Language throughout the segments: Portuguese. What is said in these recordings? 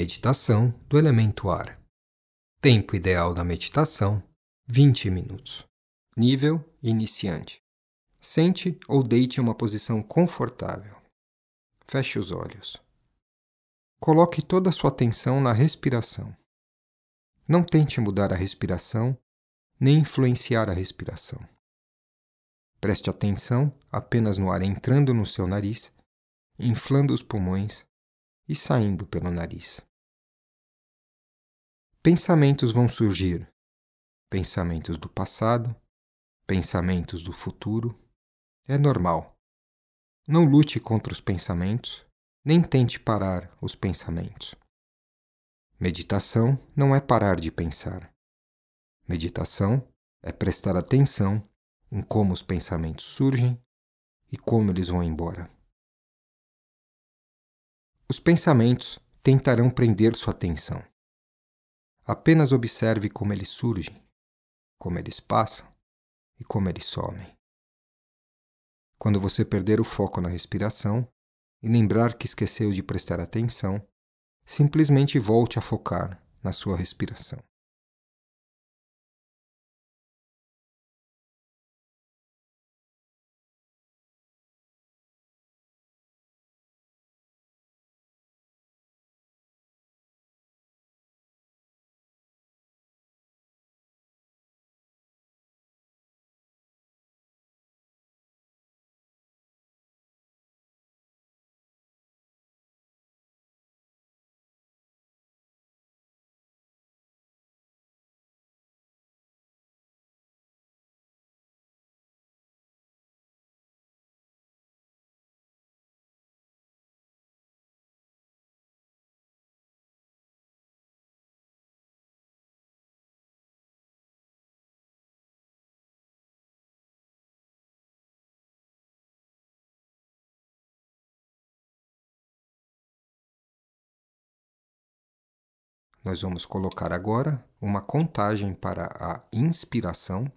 Meditação do elemento ar. Tempo ideal da meditação: 20 minutos. Nível iniciante. Sente ou deite em uma posição confortável. Feche os olhos. Coloque toda a sua atenção na respiração. Não tente mudar a respiração nem influenciar a respiração. Preste atenção apenas no ar entrando no seu nariz, inflando os pulmões e saindo pelo nariz. Pensamentos vão surgir. Pensamentos do passado, pensamentos do futuro. É normal. Não lute contra os pensamentos, nem tente parar os pensamentos. Meditação não é parar de pensar. Meditação é prestar atenção em como os pensamentos surgem e como eles vão embora. Os pensamentos tentarão prender sua atenção. Apenas observe como eles surgem, como eles passam e como eles somem. Quando você perder o foco na respiração e lembrar que esqueceu de prestar atenção, simplesmente volte a focar na sua respiração. Nós vamos colocar agora uma contagem para a inspiração,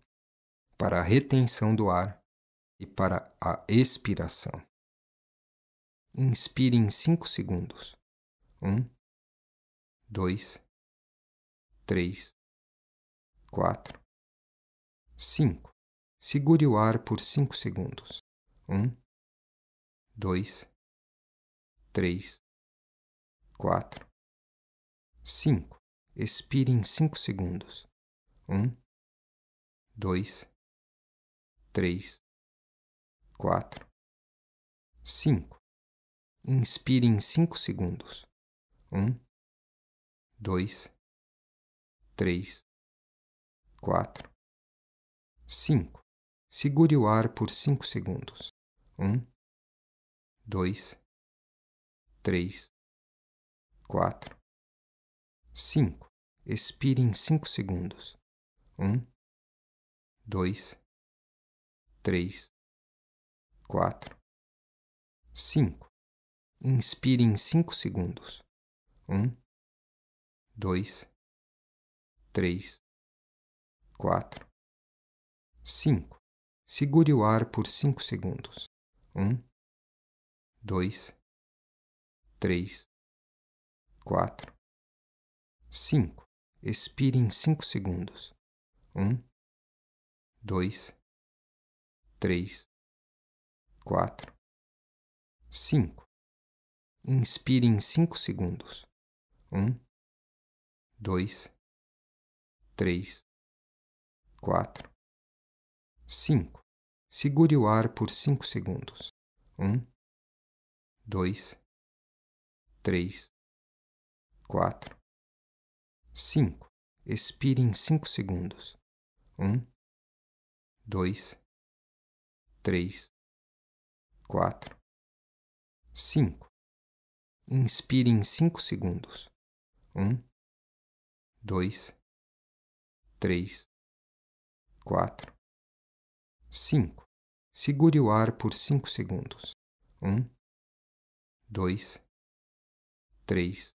para a retenção do ar e para a expiração. Inspire em 5 segundos. 1, 2, 3, 4, 5. Segure o ar por 5 segundos. 1, 2, 3, 4, 5. Expire em 5 segundos. 1, 2, 3, 4, 5. Inspire em 5 segundos. 1, 2, 3, 4, 5. Segure o ar por 5 segundos. 1, 2, 3, 4, 5. Expire em 5 segundos. 1, 2, 3, 4, 5. Inspire em 5 segundos. 1, 2, 3, 4, 5. Segure o ar por 5 segundos. 1, 2, 3, 4, 5. Expire em 5 segundos. 1, 2, 3, 4, 5. Inspire em 5 segundos. 1, 2, 3, 4, 5. Segure o ar por 5 segundos. 1, 2, 3, 4, 5. Expire em 5 segundos. 1, 2, 3, 4, 5. Inspire em 5 segundos. 1, 2, 3, 4, 5. Segure o ar por 5 segundos. 1, 2, 3,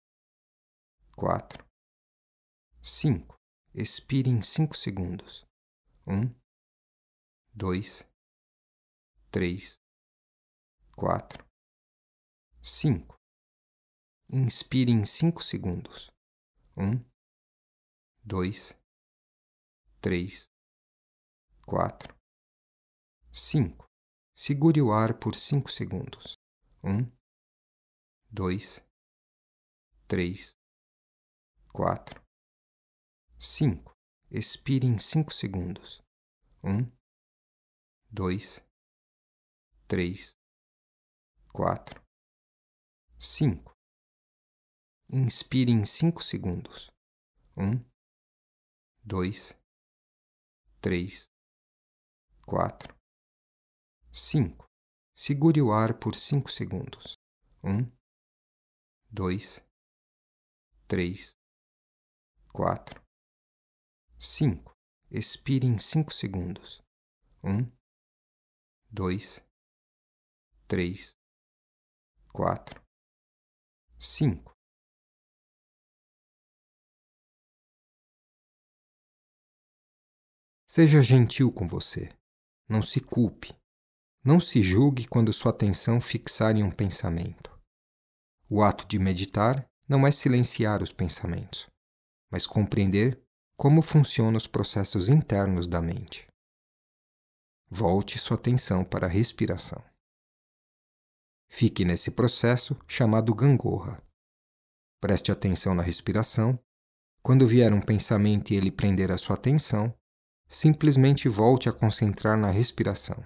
4, 5. Expire em 5 segundos. 1, 2, 3, 4, 5. Inspire em 5 segundos. 1, 2, 3, 4, 5. Segure o ar por 5 segundos. 1, 2, 3, 4, 5. Expire em 5 segundos. 1, 2, 3, 4, 5. Inspire em 5 segundos. 1, 2, 3, 4, 5. Segure o ar por 5 segundos. 1, 2, 3, 4, 5. Expire em 5 segundos. 1, 2, 3, 4, 5. Seja gentil com você. Não se culpe. Não se julgue quando sua atenção fixar em um pensamento. O ato de meditar não é silenciar os pensamentos, mas compreender como funcionam os processos internos da mente. Volte sua atenção para a respiração. Fique nesse processo chamado gangorra. Preste atenção na respiração. Quando vier um pensamento e ele prender a sua atenção, simplesmente volte a concentrar na respiração.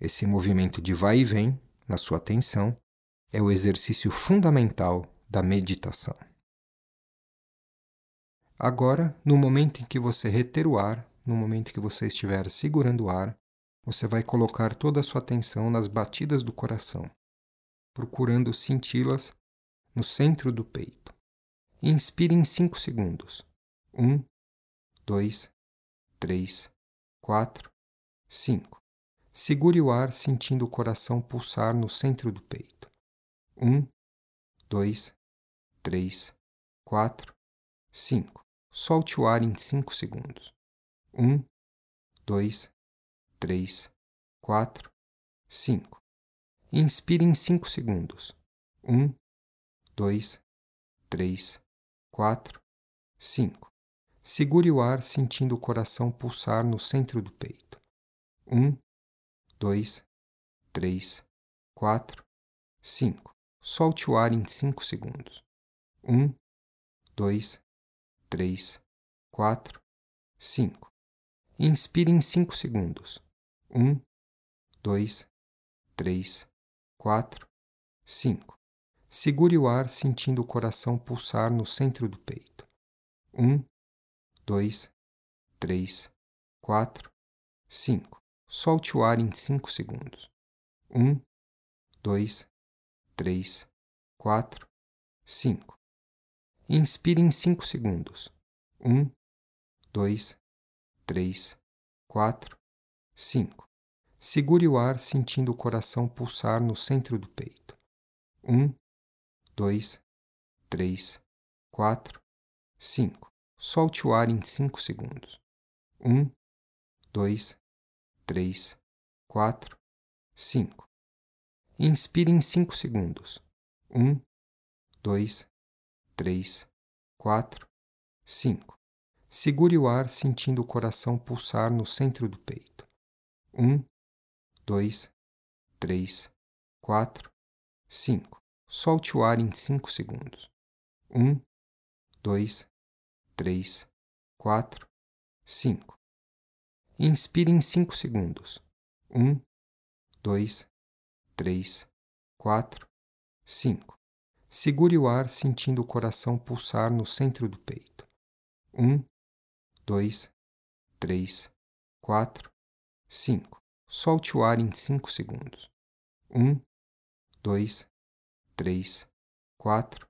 Esse movimento de vai e vem, na sua atenção, é o exercício fundamental da meditação. Agora, no momento em que você reter o ar, no momento em que você estiver segurando o ar, você vai colocar toda a sua atenção nas batidas do coração, procurando senti-las no centro do peito. Inspire em 5 segundos. 1, 2, 3, 4, 5. Segure o ar sentindo o coração pulsar no centro do peito. 1, 2, 3, 4, 5. Solte o ar em 5 segundos. 1, 2, 3, 4, 5. Inspire em 5 segundos. 1, 2, 3, 4, 5. Segure o ar sentindo o coração pulsar no centro do peito. 1, 2, 3, 4, 5. Solte o ar em 5 segundos. 1, 2, 3, 4, 5. Inspire em 5 segundos. 1, 2, 3, 4, 5. Segure o ar sentindo o coração pulsar no centro do peito. 1, 2, 3, 4, 5. Solte o ar em 5 segundos. 1, 2, 3, 4, 5. Inspire em 5 segundos. 1, 2, 3, 4, 5. Segure o ar sentindo o coração pulsar no centro do peito. 1, 2, 3, 4, 5. Solte o ar em 5 segundos. 1, 2, 3, 4, 5. Inspire em 5 segundos. 1, 2, 3, 4, 5. Segure o ar sentindo o coração pulsar no centro do peito. 1, 2, 3, 4, 5. Solte o ar em 5 segundos. 1, 2, 3, 4, 5. Inspire em 5 segundos. 1, 2, 3, 4, 5. Segure o ar sentindo o coração pulsar no centro do peito. 1, 2, 3, 4, 5. Solte o ar em 5 segundos. 1, 2, 3, 4,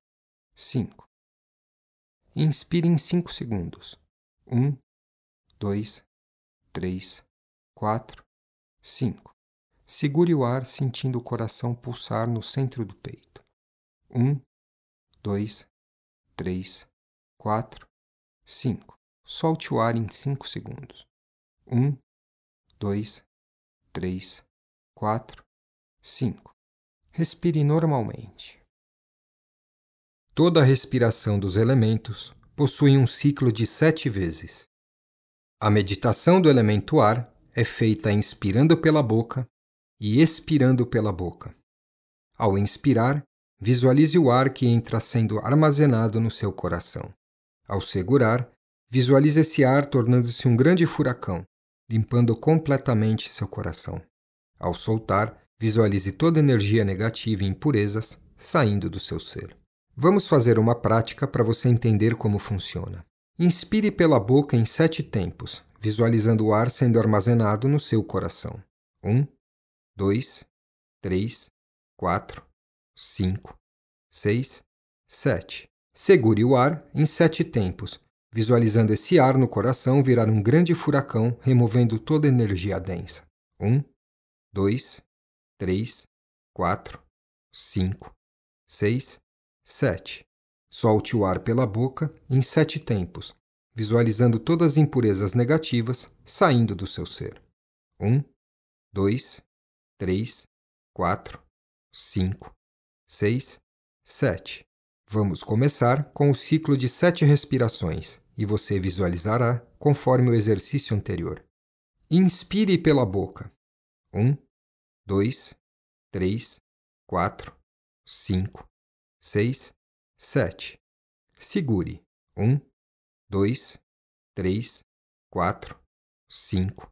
5. Inspire em 5 segundos. 1, 2, 3, 4, 5. Segure o ar sentindo o coração pulsar no centro do peito. 1, 2, 3, 4, 5. Solte o ar em 5 segundos. 1, 2, 3, 4, 5. Respire normalmente. Toda a respiração dos elementos possui um ciclo de sete vezes. A meditação do elemento ar é feita inspirando pela boca e expirando pela boca. Ao inspirar, visualize o ar que entra sendo armazenado no seu coração. Ao segurar, visualize esse ar tornando-se um grande furacão, limpando completamente seu coração. Ao soltar, visualize toda energia negativa e impurezas saindo do seu ser. Vamos fazer uma prática para você entender como funciona. Inspire pela boca em sete tempos, visualizando o ar sendo armazenado no seu coração. Um, dois, três, quatro, cinco, seis, sete. Segure o ar em sete tempos, visualizando esse ar no coração virar um grande furacão, removendo toda energia densa. Um, dois, três, quatro, cinco, seis, 7. Solte o ar pela boca em sete tempos, visualizando todas as impurezas negativas saindo do seu ser. 1, 2, 3, 4, 5, 6, 7. Vamos começar com o ciclo de sete respirações e você visualizará conforme o exercício anterior. Inspire pela boca. 1, 2, 3, 4, 5, seis, sete. Segure. Um, dois, três, quatro, cinco,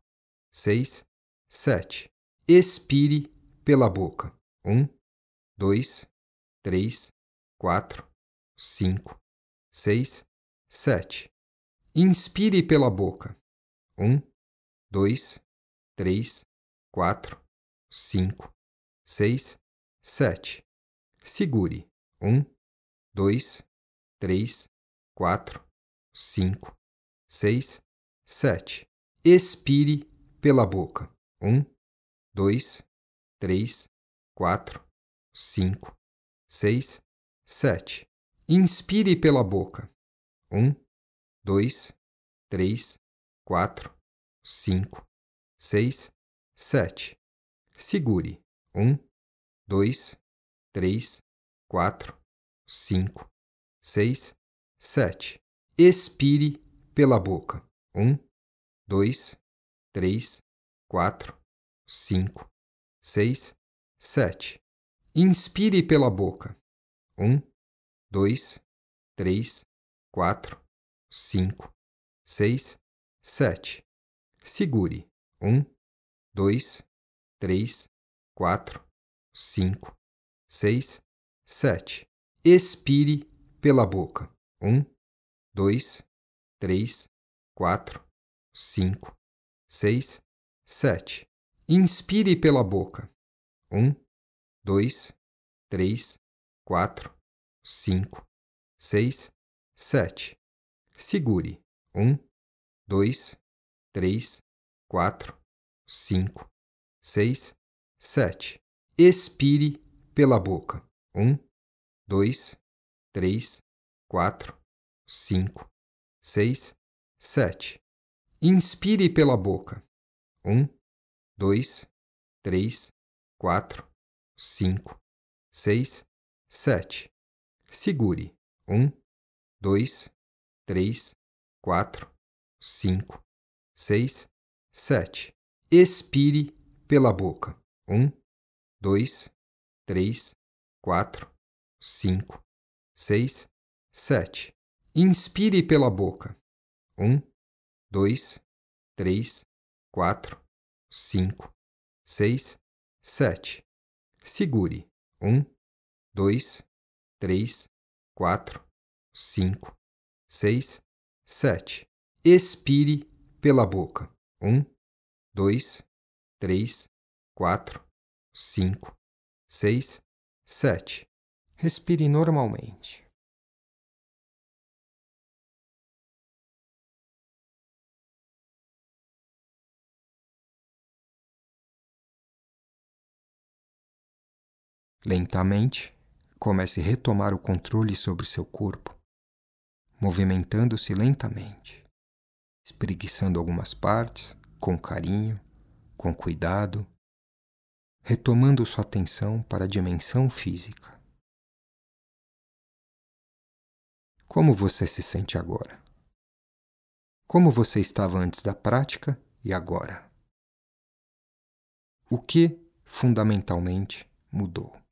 seis, sete. Expire pela boca. Um, dois, três, quatro, cinco, seis, sete. Inspire pela boca. Um, dois, três, quatro, cinco, seis, sete. Segure. Um, dois, três, quatro, cinco, seis, sete. Expire pela boca. Um, dois, três, quatro, cinco, seis, sete. Inspire pela boca. Um, dois, três, quatro, cinco, seis, sete. Segure. Um, dois, três, quatro, cinco, seis, sete. Expire pela boca. Um, dois, três, quatro, cinco, seis, sete. Inspire pela boca. Um, dois, três, quatro, cinco, seis, sete. Segure. Um, dois, três, quatro, cinco, seis, sete. Expire pela boca. Um, dois, três, quatro, cinco, seis, sete. Inspire pela boca. Um, dois, três, quatro, cinco, seis, sete. Segure. Um, dois, três, quatro, cinco, seis, sete. Expire pela boca. Um, dois, três, quatro, cinco, seis, sete. Inspire pela boca. Um, dois, três, quatro, cinco, seis, sete. Segure. Um, dois, três, quatro, cinco, seis, sete. Expire pela boca. Um, dois, três, quatro, cinco, seis, sete. Inspire pela boca. Um, dois, três, quatro, cinco, seis, sete. Segure. Um, dois, três, quatro, cinco, seis, sete. Expire pela boca. Um, dois, três, quatro, cinco, seis, sete. Respire normalmente. Lentamente, comece a retomar o controle sobre seu corpo, movimentando-se lentamente, espreguiçando algumas partes com carinho, com cuidado, retomando sua atenção para a dimensão física. Como você se sente agora? Como você estava antes da prática e agora? O que, fundamentalmente, mudou?